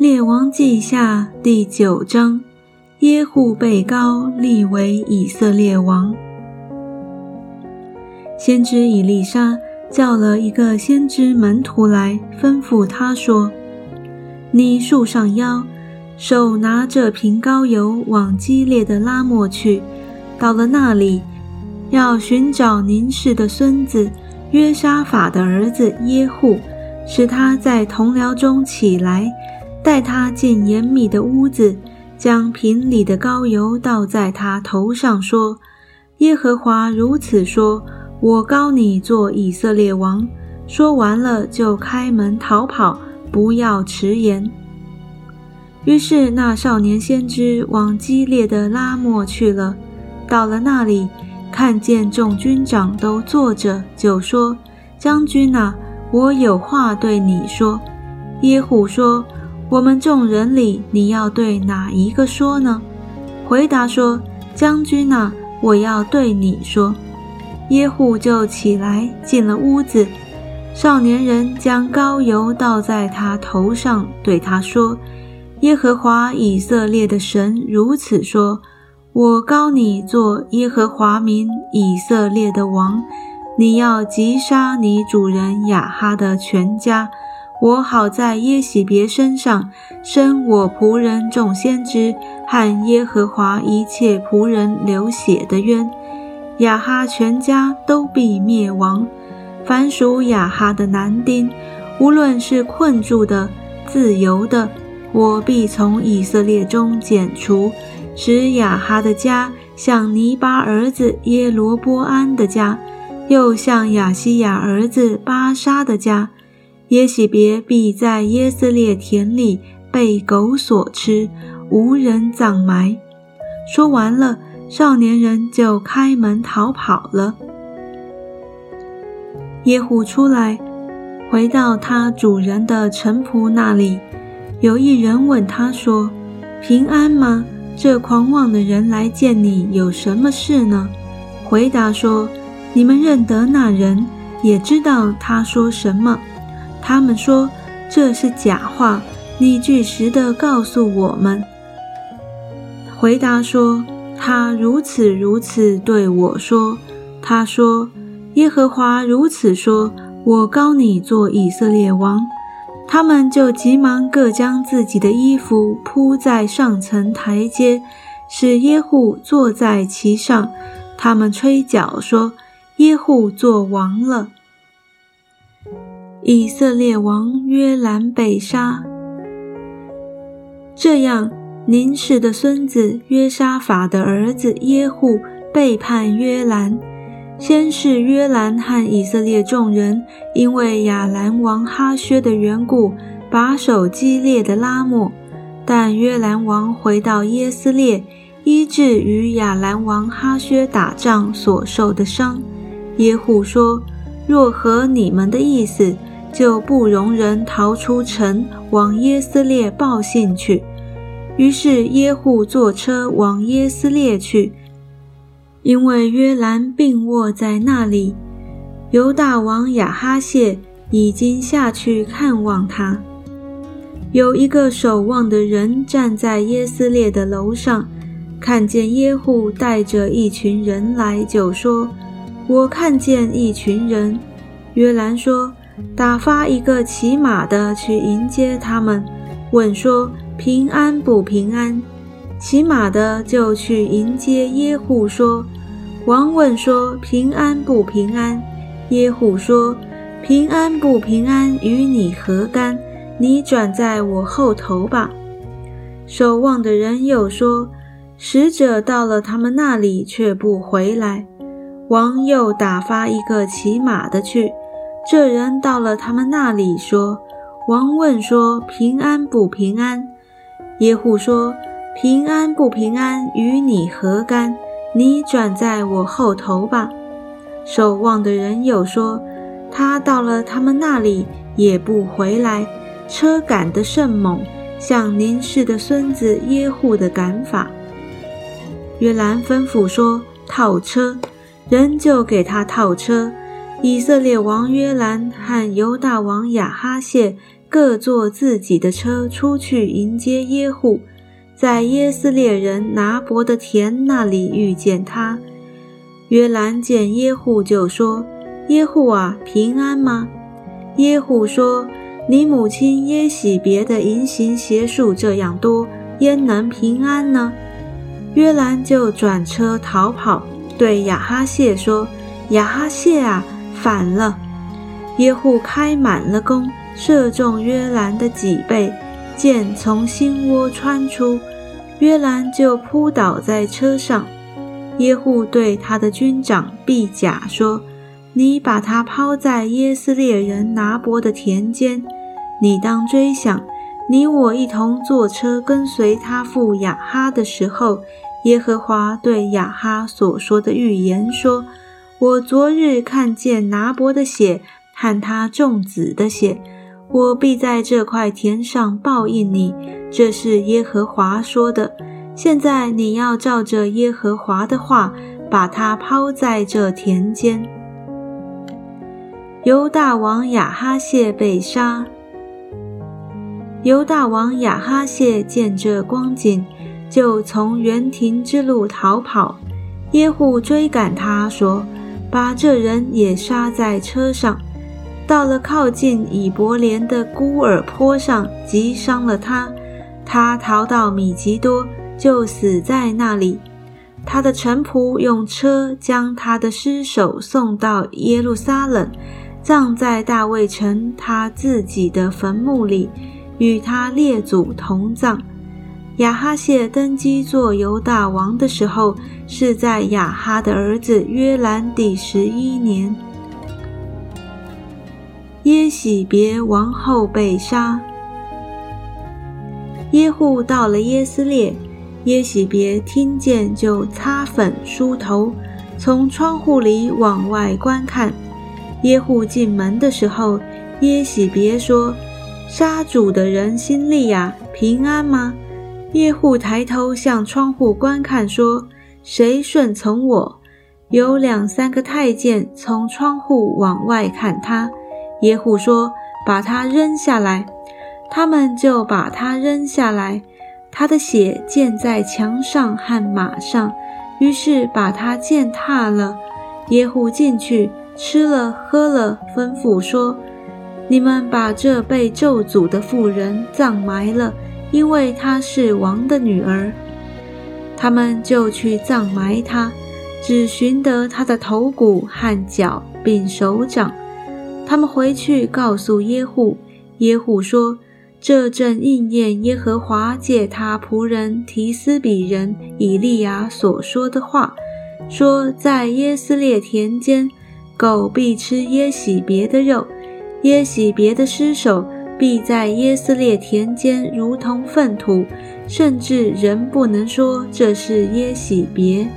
列王记下第九章，耶户被高立为以色列王。先知以利沙叫了一个先知门徒来，吩咐他说：“你束上腰，手拿着瓶膏油，往激烈的拉莫去。到了那里，要寻找您氏的孙子约沙法的儿子耶户，使他在同僚中起来。”带他进严密的屋子，将瓶里的膏油倒在他头上，说：“耶和华如此说：我膏你做以色列王。”说完了，就开门逃跑，不要迟延。于是那少年先知往激烈的拉莫去了。到了那里，看见众军长都坐着，就说：“将军啊，我有话对你说。”耶户说。我们众人里，你要对哪一个说呢？回答说：“将军呐，我要对你说。”耶户就起来进了屋子，少年人将膏油倒在他头上，对他说：“耶和华以色列的神如此说：我膏你做耶和华民以色列的王，你要击杀你主人亚哈的全家。”我好在耶喜别身上生我仆人众先知和耶和华一切仆人流血的冤，亚哈全家都必灭亡。凡属亚哈的男丁，无论是困住的、自由的，我必从以色列中剪除，使亚哈的家像尼巴儿子耶罗波安的家，又像亚西亚儿子巴沙的家。耶喜别必在耶斯列田里被狗所吃，无人葬埋。说完了，少年人就开门逃跑了。耶户出来，回到他主人的臣仆那里。有一人问他说：“平安吗？这狂妄的人来见你，有什么事呢？”回答说：“你们认得那人，也知道他说什么。”他们说这是假话，你据实的告诉我们。回答说他如此如此对我说。他说耶和华如此说，我膏你做以色列王。他们就急忙各将自己的衣服铺在上层台阶，使耶户坐在其上。他们吹角说耶户做王了。以色列王约兰被杀，这样宁氏的孙子约沙法的儿子耶户背叛约兰。先是约兰和以色列众人因为亚兰王哈薛的缘故，把守激烈的拉莫。但约兰王回到耶斯列，医治与亚兰王哈薛打仗所受的伤。耶户说：“若合你们的意思。”就不容人逃出城，往耶斯列报信去。于是耶户坐车往耶斯列去，因为约兰病卧在那里。犹大王亚哈谢已经下去看望他。有一个守望的人站在耶斯列的楼上，看见耶户带着一群人来，就说：“我看见一群人。”约兰说。打发一个骑马的去迎接他们，问说平安不平安？骑马的就去迎接耶户，说：王问说平安不平安？耶户说：平安不平安与你何干？你转在我后头吧。守望的人又说：使者到了他们那里，却不回来。王又打发一个骑马的去。这人到了他们那里，说：“王问说平安不平安？”耶户说：“平安不平安与你何干？你转在我后头吧。”守望的人又说：“他到了他们那里，也不回来。车赶得甚猛，像您氏的孙子耶户的赶法。”约兰吩咐说：“套车。”人就给他套车。以色列王约兰和犹大王亚哈谢各坐自己的车出去迎接耶户，在耶斯列人拿伯的田那里遇见他。约兰见耶户就说：“耶户啊，平安吗？”耶户说：“你母亲耶喜别的淫行邪术这样多，焉能平安呢？”约兰就转车逃跑，对亚哈谢说：“亚哈谢啊，反了！”耶户开满了弓，射中约兰的脊背，箭从心窝穿出，约兰就扑倒在车上。耶户对他的军长毕甲说：“你把他抛在耶斯列人拿伯的田间，你当追想，你我一同坐车跟随他赴雅哈的时候，耶和华对雅哈所说的预言说：我昨日看见拿伯的血和他众子的血，我必在这块田上报应你。这是耶和华说的。”现在你要照着耶和华的话，把他抛在这田间。犹大王亚哈谢被杀。犹大王亚哈谢见这光景，就从园亭之路逃跑。耶户追赶他，说：“把这人也杀在车上。”到了靠近以伯莲的孤儿坡上，击伤了他。他逃到米吉多。就死在那里。他的臣仆用车将他的尸首送到耶路撒冷，葬在大卫城他自己的坟墓里，与他列祖同葬。亚哈谢登基做犹大王的时候，是在亚哈的儿子约兰第十一年。耶喜别王后被杀。耶户到了耶斯列。耶喜别听见，就擦粉梳头，从窗户里往外观看。耶户进门的时候，耶喜别说：“杀主的人心利呀，平安吗？”耶户抬头向窗户观看，说：“谁顺从我？”有两三个太监从窗户往外看他。耶户说：“把他扔下来。”他们就把他扔下来。他的血溅在墙上和马上，于是把他践踏了。耶户进去吃了喝了，吩咐说：“你们把这被咒诅的妇人葬埋了，因为她是王的女儿。”他们就去葬埋她，只寻得她的头骨和脚并手掌。他们回去告诉耶户，耶户说。这正应验耶和华借他仆人提斯比人以利亚所说的话，说在耶斯列田间，狗必吃耶喜别的肉，耶喜别的尸首必在耶斯列田间如同粪土，甚至人不能说这是耶喜别。